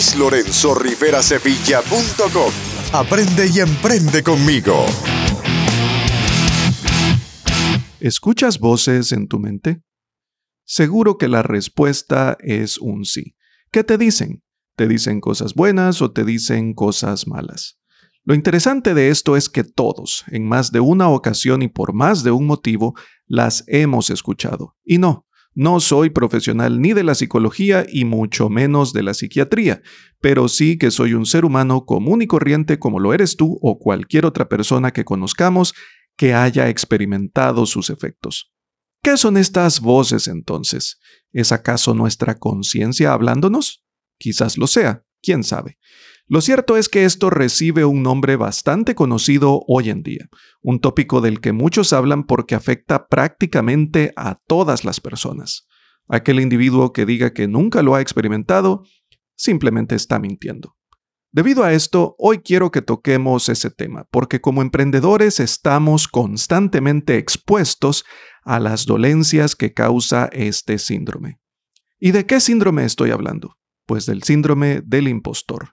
luislorenzorriverasevilla.com. Aprende y emprende conmigo. ¿Escuchas voces en tu mente? Seguro que la respuesta es un sí. ¿Qué te dicen? ¿Te dicen cosas buenas o te dicen cosas malas? Lo interesante de esto es que todos, en más de una ocasión y por más de un motivo, las hemos escuchado. Y no, no soy profesional ni de la psicología y mucho menos de la psiquiatría, pero sí que soy un ser humano común y corriente como lo eres tú o cualquier otra persona que conozcamos que haya experimentado sus efectos. ¿Qué son estas voces entonces? ¿Es acaso nuestra conciencia hablándonos? Quizás lo sea, quién sabe. Lo cierto es que esto recibe un nombre bastante conocido hoy en día, un tópico del que muchos hablan porque afecta prácticamente a todas las personas. Aquel individuo que diga que nunca lo ha experimentado, simplemente está mintiendo. Debido a esto, hoy quiero que toquemos ese tema, porque como emprendedores estamos constantemente expuestos a las dolencias que causa este síndrome. ¿Y de qué síndrome estoy hablando? Pues del síndrome del impostor.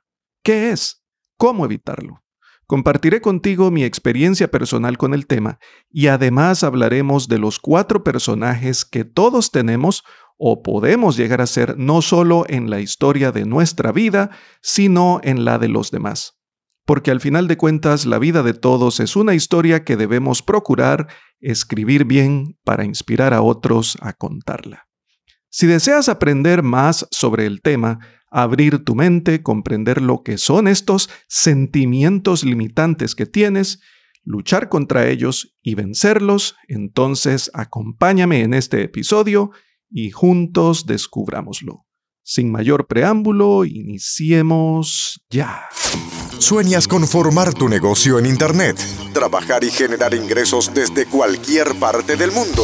¿Qué es? ¿Cómo evitarlo? Compartiré contigo mi experiencia personal con el tema y además hablaremos de los cuatro personajes que todos tenemos o podemos llegar a ser no solo en la historia de nuestra vida, sino en la de los demás. Porque al final de cuentas la vida de todos es una historia que debemos procurar escribir bien para inspirar a otros a contarla. Si deseas aprender más sobre el tema, abrir tu mente, comprender lo que son estos sentimientos limitantes que tienes, luchar contra ellos y vencerlos, entonces acompáñame en este episodio y juntos descubrámoslo. Sin mayor preámbulo, iniciemos ya. ¿Sueñas con formar tu negocio en Internet? Trabajar y generar ingresos desde cualquier parte del mundo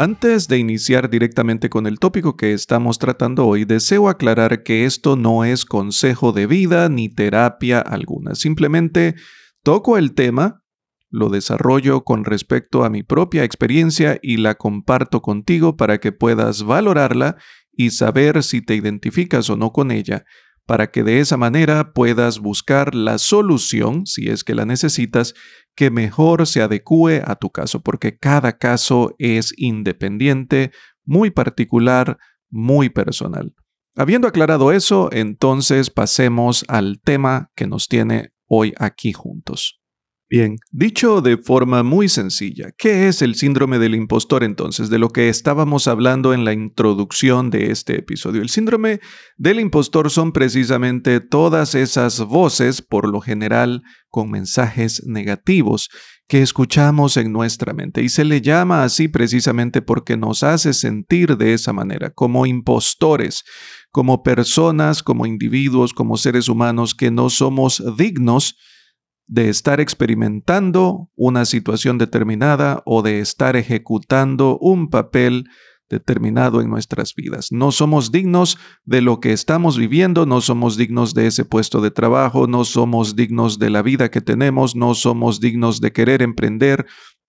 Antes de iniciar directamente con el tópico que estamos tratando hoy, deseo aclarar que esto no es consejo de vida ni terapia alguna. Simplemente toco el tema, lo desarrollo con respecto a mi propia experiencia y la comparto contigo para que puedas valorarla y saber si te identificas o no con ella para que de esa manera puedas buscar la solución, si es que la necesitas, que mejor se adecue a tu caso, porque cada caso es independiente, muy particular, muy personal. Habiendo aclarado eso, entonces pasemos al tema que nos tiene hoy aquí juntos. Bien, dicho de forma muy sencilla, ¿qué es el síndrome del impostor entonces? De lo que estábamos hablando en la introducción de este episodio. El síndrome del impostor son precisamente todas esas voces, por lo general con mensajes negativos, que escuchamos en nuestra mente y se le llama así precisamente porque nos hace sentir de esa manera, como impostores, como personas, como individuos, como seres humanos que no somos dignos de estar experimentando una situación determinada o de estar ejecutando un papel determinado en nuestras vidas. No somos dignos de lo que estamos viviendo, no somos dignos de ese puesto de trabajo, no somos dignos de la vida que tenemos, no somos dignos de querer emprender,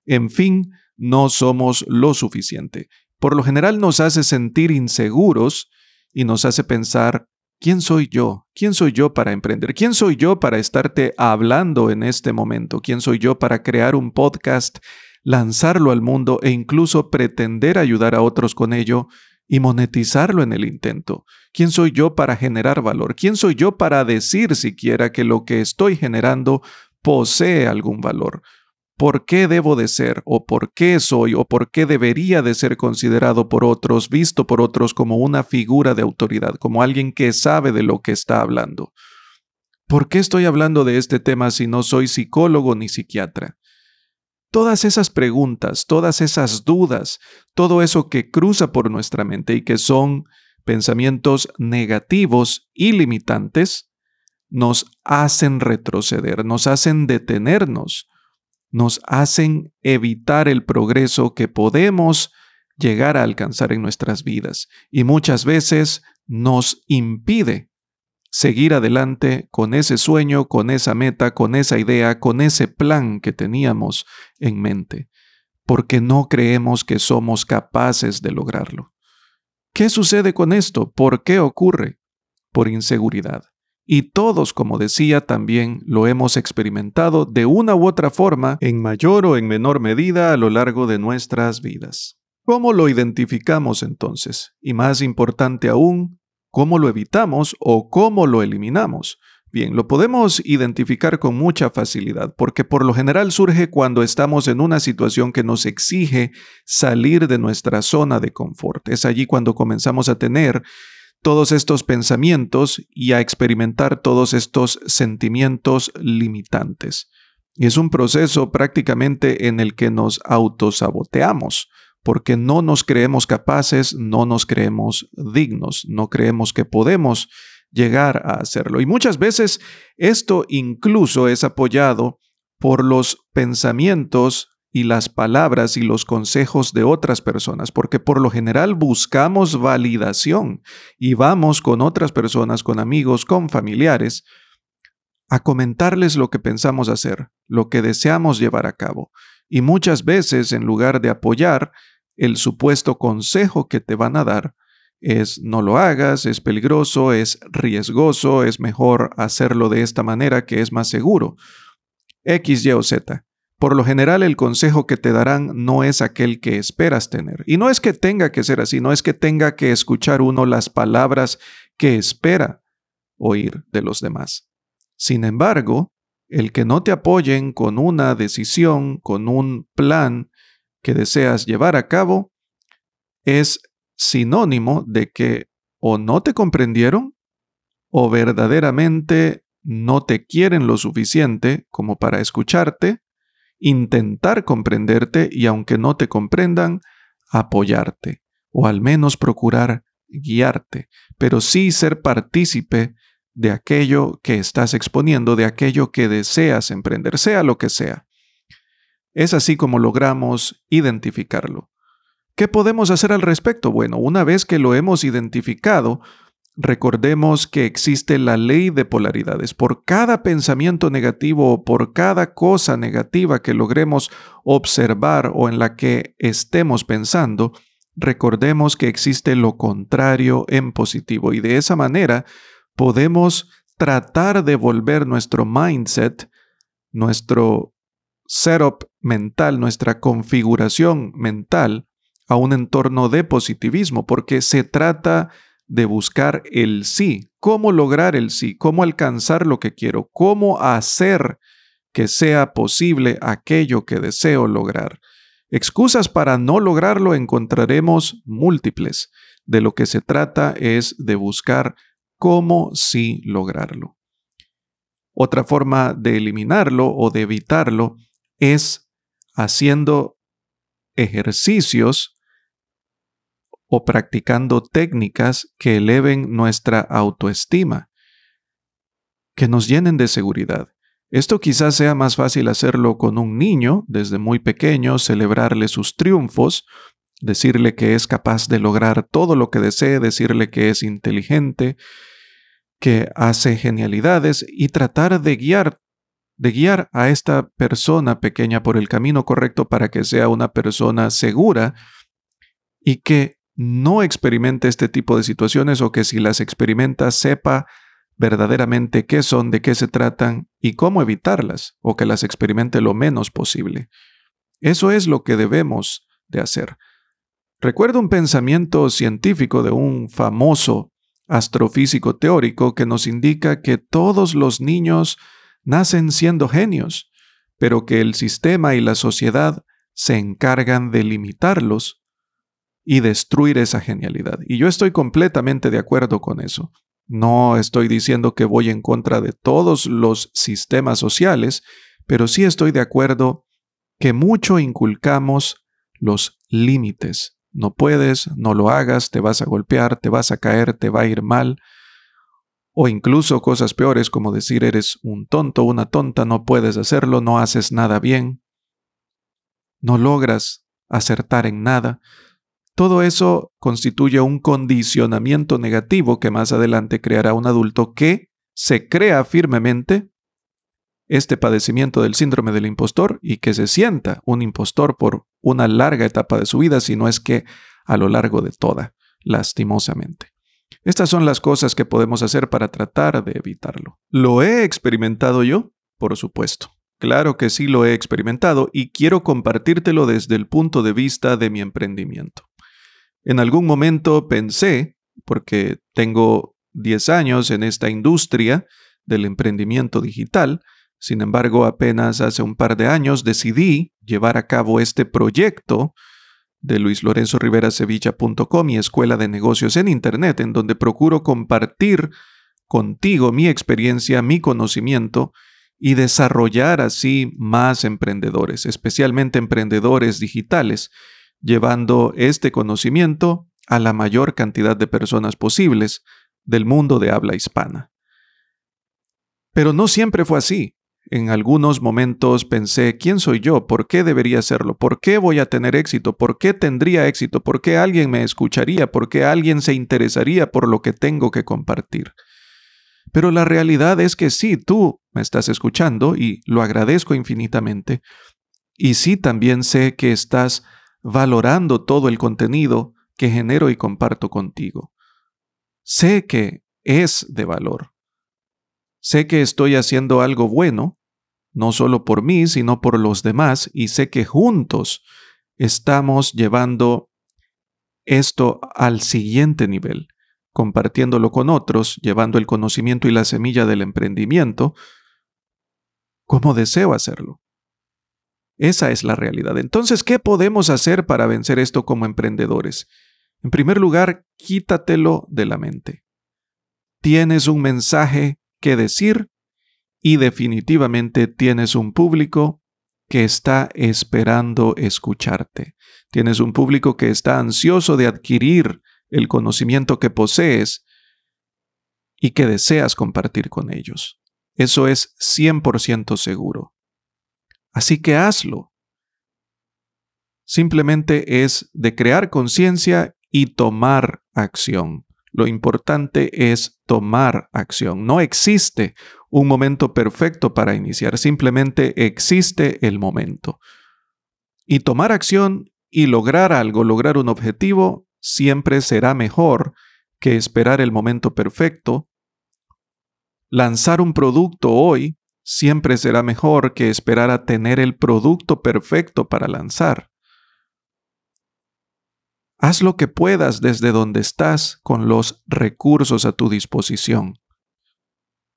en fin, no somos lo suficiente. Por lo general nos hace sentir inseguros y nos hace pensar ¿Quién soy yo? ¿Quién soy yo para emprender? ¿Quién soy yo para estarte hablando en este momento? ¿Quién soy yo para crear un podcast, lanzarlo al mundo e incluso pretender ayudar a otros con ello y monetizarlo en el intento? ¿Quién soy yo para generar valor? ¿Quién soy yo para decir siquiera que lo que estoy generando posee algún valor? Por qué debo de ser, o por qué soy, o por qué debería de ser considerado por otros, visto por otros como una figura de autoridad, como alguien que sabe de lo que está hablando. ¿Por qué estoy hablando de este tema si no soy psicólogo ni psiquiatra? Todas esas preguntas, todas esas dudas, todo eso que cruza por nuestra mente y que son pensamientos negativos y limitantes, nos hacen retroceder, nos hacen detenernos nos hacen evitar el progreso que podemos llegar a alcanzar en nuestras vidas y muchas veces nos impide seguir adelante con ese sueño, con esa meta, con esa idea, con ese plan que teníamos en mente, porque no creemos que somos capaces de lograrlo. ¿Qué sucede con esto? ¿Por qué ocurre? Por inseguridad. Y todos, como decía, también lo hemos experimentado de una u otra forma, en mayor o en menor medida a lo largo de nuestras vidas. ¿Cómo lo identificamos entonces? Y más importante aún, ¿cómo lo evitamos o cómo lo eliminamos? Bien, lo podemos identificar con mucha facilidad porque por lo general surge cuando estamos en una situación que nos exige salir de nuestra zona de confort. Es allí cuando comenzamos a tener todos estos pensamientos y a experimentar todos estos sentimientos limitantes. Y es un proceso prácticamente en el que nos autosaboteamos, porque no nos creemos capaces, no nos creemos dignos, no creemos que podemos llegar a hacerlo. Y muchas veces esto incluso es apoyado por los pensamientos y las palabras y los consejos de otras personas, porque por lo general buscamos validación y vamos con otras personas, con amigos, con familiares, a comentarles lo que pensamos hacer, lo que deseamos llevar a cabo. Y muchas veces, en lugar de apoyar, el supuesto consejo que te van a dar es no lo hagas, es peligroso, es riesgoso, es mejor hacerlo de esta manera que es más seguro. X, Y o Z. Por lo general el consejo que te darán no es aquel que esperas tener. Y no es que tenga que ser así, no es que tenga que escuchar uno las palabras que espera oír de los demás. Sin embargo, el que no te apoyen con una decisión, con un plan que deseas llevar a cabo, es sinónimo de que o no te comprendieron o verdaderamente no te quieren lo suficiente como para escucharte intentar comprenderte y aunque no te comprendan, apoyarte o al menos procurar guiarte, pero sí ser partícipe de aquello que estás exponiendo, de aquello que deseas emprender, sea lo que sea. Es así como logramos identificarlo. ¿Qué podemos hacer al respecto? Bueno, una vez que lo hemos identificado, Recordemos que existe la ley de polaridades. Por cada pensamiento negativo o por cada cosa negativa que logremos observar o en la que estemos pensando, recordemos que existe lo contrario en positivo y de esa manera podemos tratar de volver nuestro mindset, nuestro setup mental, nuestra configuración mental a un entorno de positivismo, porque se trata de buscar el sí, cómo lograr el sí, cómo alcanzar lo que quiero, cómo hacer que sea posible aquello que deseo lograr. Excusas para no lograrlo encontraremos múltiples. De lo que se trata es de buscar cómo sí lograrlo. Otra forma de eliminarlo o de evitarlo es haciendo ejercicios o practicando técnicas que eleven nuestra autoestima, que nos llenen de seguridad. Esto quizás sea más fácil hacerlo con un niño desde muy pequeño, celebrarle sus triunfos, decirle que es capaz de lograr todo lo que desee, decirle que es inteligente, que hace genialidades y tratar de guiar de guiar a esta persona pequeña por el camino correcto para que sea una persona segura y que no experimente este tipo de situaciones o que si las experimenta sepa verdaderamente qué son, de qué se tratan y cómo evitarlas o que las experimente lo menos posible. Eso es lo que debemos de hacer. Recuerdo un pensamiento científico de un famoso astrofísico teórico que nos indica que todos los niños nacen siendo genios, pero que el sistema y la sociedad se encargan de limitarlos y destruir esa genialidad. Y yo estoy completamente de acuerdo con eso. No estoy diciendo que voy en contra de todos los sistemas sociales, pero sí estoy de acuerdo que mucho inculcamos los límites. No puedes, no lo hagas, te vas a golpear, te vas a caer, te va a ir mal. O incluso cosas peores como decir eres un tonto, una tonta, no puedes hacerlo, no haces nada bien. no logras acertar en nada. Todo eso constituye un condicionamiento negativo que más adelante creará un adulto que se crea firmemente este padecimiento del síndrome del impostor y que se sienta un impostor por una larga etapa de su vida, si no es que a lo largo de toda, lastimosamente. Estas son las cosas que podemos hacer para tratar de evitarlo. ¿Lo he experimentado yo? Por supuesto. Claro que sí lo he experimentado y quiero compartírtelo desde el punto de vista de mi emprendimiento. En algún momento pensé, porque tengo 10 años en esta industria del emprendimiento digital, sin embargo apenas hace un par de años decidí llevar a cabo este proyecto de luislorenzorivera.sevilla.com y Escuela de Negocios en Internet, en donde procuro compartir contigo mi experiencia, mi conocimiento y desarrollar así más emprendedores, especialmente emprendedores digitales, llevando este conocimiento a la mayor cantidad de personas posibles del mundo de habla hispana. Pero no siempre fue así. En algunos momentos pensé, ¿quién soy yo? ¿Por qué debería hacerlo? ¿Por qué voy a tener éxito? ¿Por qué tendría éxito? ¿Por qué alguien me escucharía? ¿Por qué alguien se interesaría por lo que tengo que compartir? Pero la realidad es que sí, tú me estás escuchando y lo agradezco infinitamente. Y sí también sé que estás valorando todo el contenido que genero y comparto contigo. Sé que es de valor. Sé que estoy haciendo algo bueno, no solo por mí, sino por los demás, y sé que juntos estamos llevando esto al siguiente nivel compartiéndolo con otros, llevando el conocimiento y la semilla del emprendimiento, como deseo hacerlo. Esa es la realidad. Entonces, ¿qué podemos hacer para vencer esto como emprendedores? En primer lugar, quítatelo de la mente. Tienes un mensaje que decir y definitivamente tienes un público que está esperando escucharte. Tienes un público que está ansioso de adquirir el conocimiento que posees y que deseas compartir con ellos. Eso es 100% seguro. Así que hazlo. Simplemente es de crear conciencia y tomar acción. Lo importante es tomar acción. No existe un momento perfecto para iniciar, simplemente existe el momento. Y tomar acción y lograr algo, lograr un objetivo, siempre será mejor que esperar el momento perfecto. Lanzar un producto hoy siempre será mejor que esperar a tener el producto perfecto para lanzar. Haz lo que puedas desde donde estás con los recursos a tu disposición.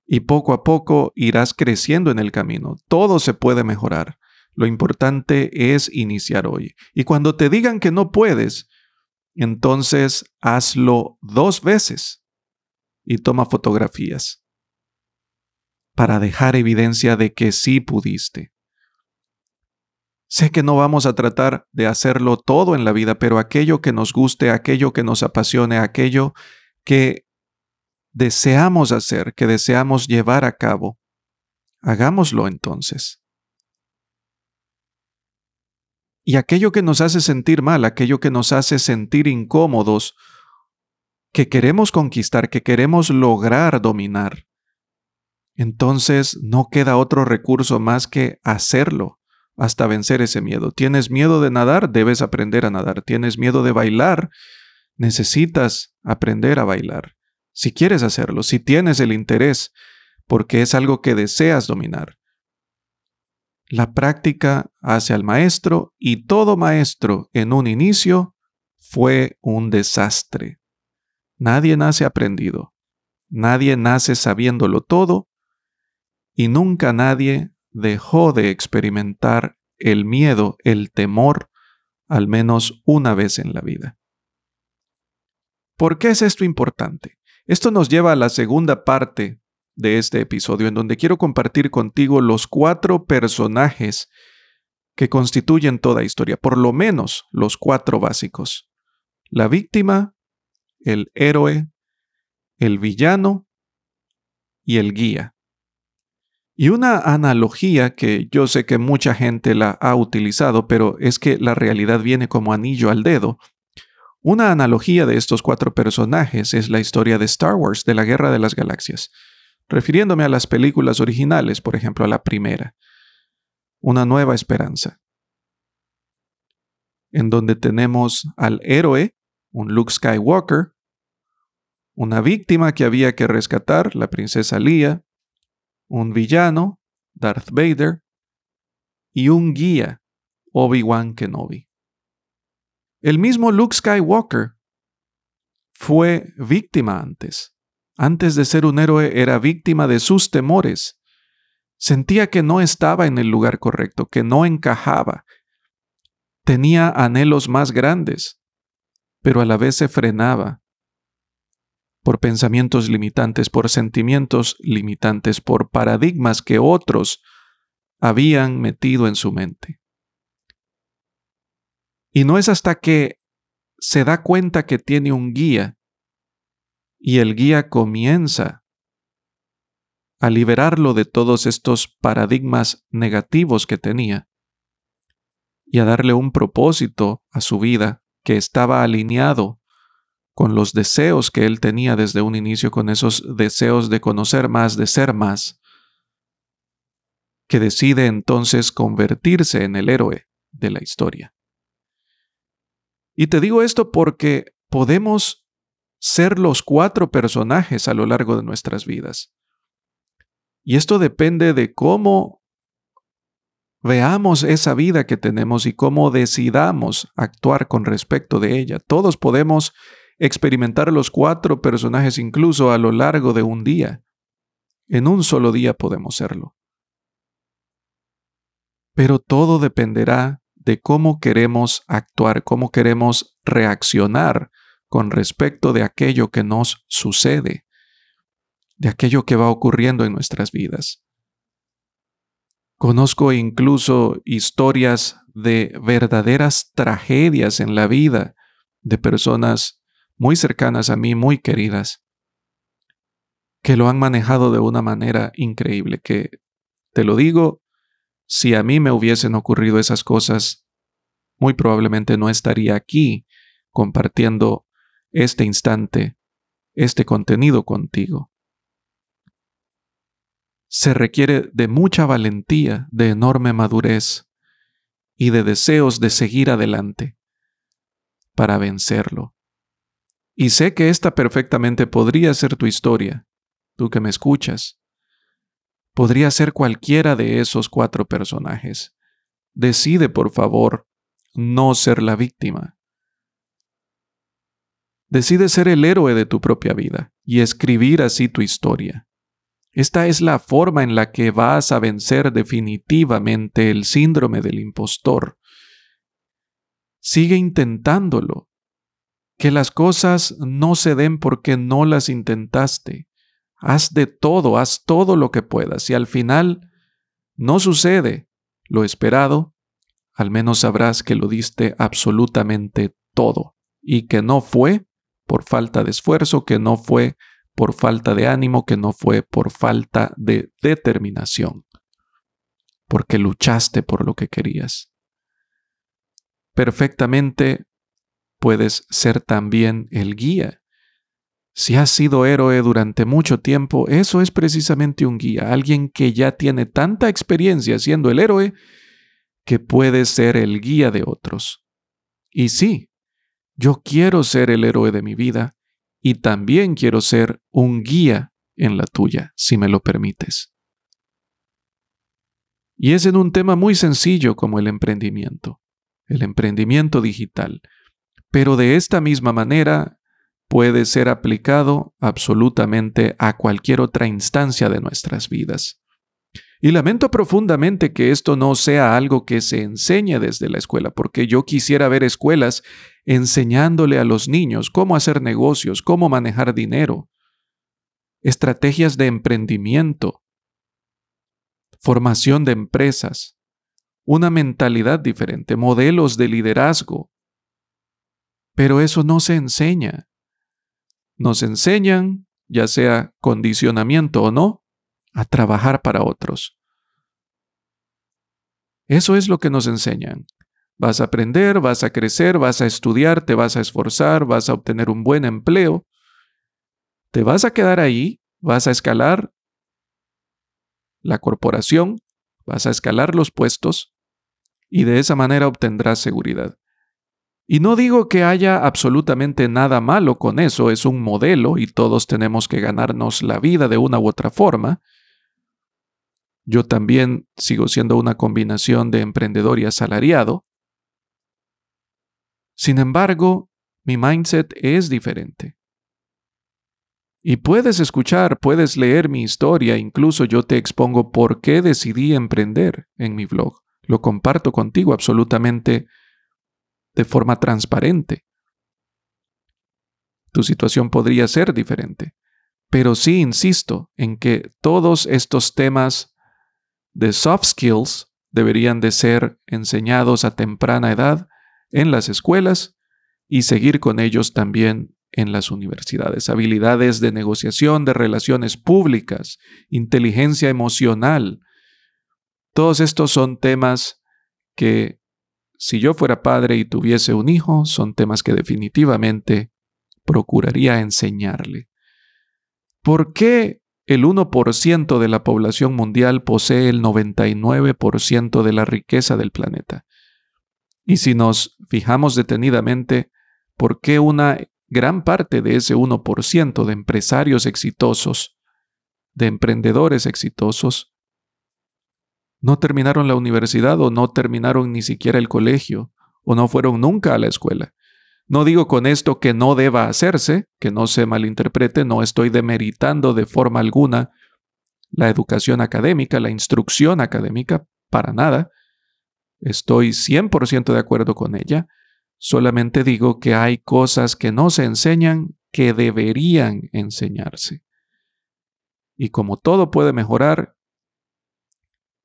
Y poco a poco irás creciendo en el camino. Todo se puede mejorar. Lo importante es iniciar hoy. Y cuando te digan que no puedes, entonces hazlo dos veces y toma fotografías para dejar evidencia de que sí pudiste. Sé que no vamos a tratar de hacerlo todo en la vida, pero aquello que nos guste, aquello que nos apasione, aquello que deseamos hacer, que deseamos llevar a cabo, hagámoslo entonces. Y aquello que nos hace sentir mal, aquello que nos hace sentir incómodos, que queremos conquistar, que queremos lograr dominar, entonces no queda otro recurso más que hacerlo hasta vencer ese miedo. ¿Tienes miedo de nadar? Debes aprender a nadar. ¿Tienes miedo de bailar? Necesitas aprender a bailar. Si quieres hacerlo, si tienes el interés, porque es algo que deseas dominar. La práctica hace al maestro y todo maestro en un inicio fue un desastre. Nadie nace aprendido, nadie nace sabiéndolo todo y nunca nadie dejó de experimentar el miedo, el temor, al menos una vez en la vida. ¿Por qué es esto importante? Esto nos lleva a la segunda parte de este episodio, en donde quiero compartir contigo los cuatro personajes que constituyen toda historia, por lo menos los cuatro básicos. La víctima, el héroe, el villano y el guía. Y una analogía que yo sé que mucha gente la ha utilizado, pero es que la realidad viene como anillo al dedo. Una analogía de estos cuatro personajes es la historia de Star Wars, de la Guerra de las Galaxias, refiriéndome a las películas originales, por ejemplo a la primera, Una Nueva Esperanza, en donde tenemos al héroe, un Luke Skywalker, una víctima que había que rescatar, la princesa Leia, un villano, Darth Vader, y un guía, Obi-Wan Kenobi. El mismo Luke Skywalker fue víctima antes. Antes de ser un héroe era víctima de sus temores. Sentía que no estaba en el lugar correcto, que no encajaba. Tenía anhelos más grandes, pero a la vez se frenaba por pensamientos limitantes, por sentimientos limitantes, por paradigmas que otros habían metido en su mente. Y no es hasta que se da cuenta que tiene un guía y el guía comienza a liberarlo de todos estos paradigmas negativos que tenía y a darle un propósito a su vida que estaba alineado con los deseos que él tenía desde un inicio, con esos deseos de conocer más, de ser más, que decide entonces convertirse en el héroe de la historia. Y te digo esto porque podemos ser los cuatro personajes a lo largo de nuestras vidas. Y esto depende de cómo veamos esa vida que tenemos y cómo decidamos actuar con respecto de ella. Todos podemos experimentar los cuatro personajes incluso a lo largo de un día. En un solo día podemos serlo. Pero todo dependerá de cómo queremos actuar, cómo queremos reaccionar con respecto de aquello que nos sucede, de aquello que va ocurriendo en nuestras vidas. Conozco incluso historias de verdaderas tragedias en la vida de personas muy cercanas a mí, muy queridas, que lo han manejado de una manera increíble, que te lo digo, si a mí me hubiesen ocurrido esas cosas, muy probablemente no estaría aquí compartiendo este instante, este contenido contigo. Se requiere de mucha valentía, de enorme madurez y de deseos de seguir adelante para vencerlo. Y sé que esta perfectamente podría ser tu historia, tú que me escuchas. Podría ser cualquiera de esos cuatro personajes. Decide, por favor, no ser la víctima. Decide ser el héroe de tu propia vida y escribir así tu historia. Esta es la forma en la que vas a vencer definitivamente el síndrome del impostor. Sigue intentándolo que las cosas no se den porque no las intentaste. Haz de todo, haz todo lo que puedas. Y al final no sucede lo esperado, al menos sabrás que lo diste absolutamente todo y que no fue por falta de esfuerzo, que no fue por falta de ánimo, que no fue por falta de determinación, porque luchaste por lo que querías. Perfectamente puedes ser también el guía. Si has sido héroe durante mucho tiempo, eso es precisamente un guía, alguien que ya tiene tanta experiencia siendo el héroe que puede ser el guía de otros. Y sí, yo quiero ser el héroe de mi vida y también quiero ser un guía en la tuya, si me lo permites. Y es en un tema muy sencillo como el emprendimiento, el emprendimiento digital pero de esta misma manera puede ser aplicado absolutamente a cualquier otra instancia de nuestras vidas. Y lamento profundamente que esto no sea algo que se enseñe desde la escuela, porque yo quisiera ver escuelas enseñándole a los niños cómo hacer negocios, cómo manejar dinero, estrategias de emprendimiento, formación de empresas, una mentalidad diferente, modelos de liderazgo, pero eso no se enseña. Nos enseñan, ya sea condicionamiento o no, a trabajar para otros. Eso es lo que nos enseñan. Vas a aprender, vas a crecer, vas a estudiar, te vas a esforzar, vas a obtener un buen empleo. Te vas a quedar ahí, vas a escalar la corporación, vas a escalar los puestos y de esa manera obtendrás seguridad. Y no digo que haya absolutamente nada malo con eso, es un modelo y todos tenemos que ganarnos la vida de una u otra forma. Yo también sigo siendo una combinación de emprendedor y asalariado. Sin embargo, mi mindset es diferente. Y puedes escuchar, puedes leer mi historia, incluso yo te expongo por qué decidí emprender en mi blog. Lo comparto contigo absolutamente de forma transparente. Tu situación podría ser diferente, pero sí insisto en que todos estos temas de soft skills deberían de ser enseñados a temprana edad en las escuelas y seguir con ellos también en las universidades. Habilidades de negociación, de relaciones públicas, inteligencia emocional. Todos estos son temas que si yo fuera padre y tuviese un hijo, son temas que definitivamente procuraría enseñarle. ¿Por qué el 1% de la población mundial posee el 99% de la riqueza del planeta? Y si nos fijamos detenidamente, ¿por qué una gran parte de ese 1% de empresarios exitosos, de emprendedores exitosos, no terminaron la universidad o no terminaron ni siquiera el colegio o no fueron nunca a la escuela. No digo con esto que no deba hacerse, que no se malinterprete, no estoy demeritando de forma alguna la educación académica, la instrucción académica, para nada. Estoy 100% de acuerdo con ella. Solamente digo que hay cosas que no se enseñan que deberían enseñarse. Y como todo puede mejorar,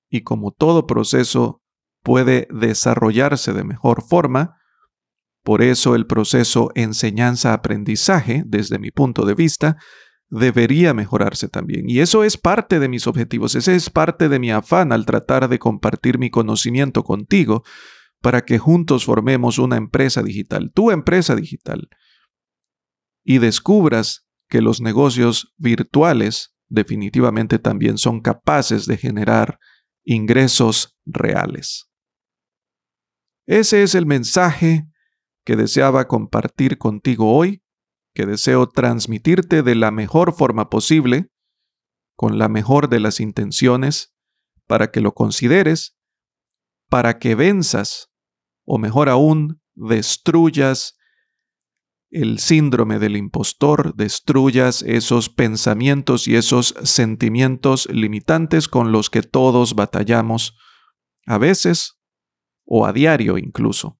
y como todo proceso puede desarrollarse de mejor forma, por eso el proceso enseñanza-aprendizaje, desde mi punto de vista, debería mejorarse también. Y eso es parte de mis objetivos, ese es parte de mi afán al tratar de compartir mi conocimiento contigo para que juntos formemos una empresa digital, tu empresa digital, y descubras que los negocios virtuales definitivamente también son capaces de generar ingresos reales. Ese es el mensaje que deseaba compartir contigo hoy, que deseo transmitirte de la mejor forma posible, con la mejor de las intenciones, para que lo consideres, para que venzas, o mejor aún, destruyas el síndrome del impostor, destruyas esos pensamientos y esos sentimientos limitantes con los que todos batallamos, a veces o a diario incluso.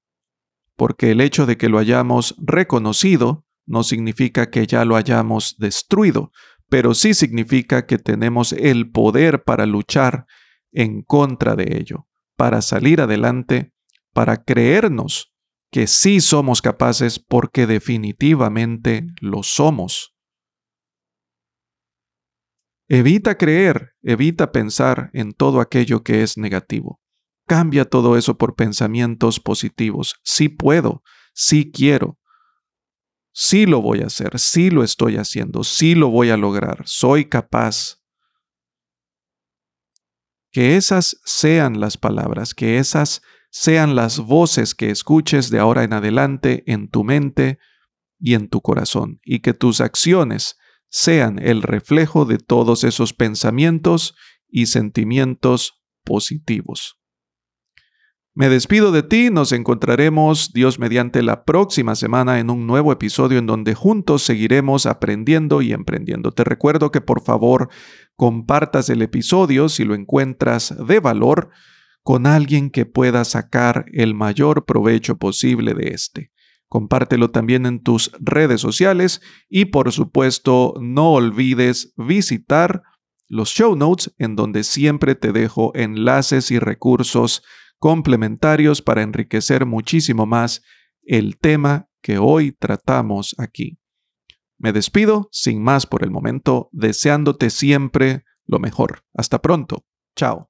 Porque el hecho de que lo hayamos reconocido no significa que ya lo hayamos destruido, pero sí significa que tenemos el poder para luchar en contra de ello, para salir adelante, para creernos que sí somos capaces porque definitivamente lo somos. Evita creer, evita pensar en todo aquello que es negativo. Cambia todo eso por pensamientos positivos. Sí puedo, sí quiero, sí lo voy a hacer, sí lo estoy haciendo, sí lo voy a lograr, soy capaz. Que esas sean las palabras, que esas sean las voces que escuches de ahora en adelante en tu mente y en tu corazón, y que tus acciones sean el reflejo de todos esos pensamientos y sentimientos positivos. Me despido de ti, nos encontraremos Dios mediante la próxima semana en un nuevo episodio en donde juntos seguiremos aprendiendo y emprendiendo. Te recuerdo que por favor compartas el episodio si lo encuentras de valor con alguien que pueda sacar el mayor provecho posible de este. Compártelo también en tus redes sociales y por supuesto no olvides visitar los show notes en donde siempre te dejo enlaces y recursos complementarios para enriquecer muchísimo más el tema que hoy tratamos aquí. Me despido sin más por el momento, deseándote siempre lo mejor. Hasta pronto. Chao.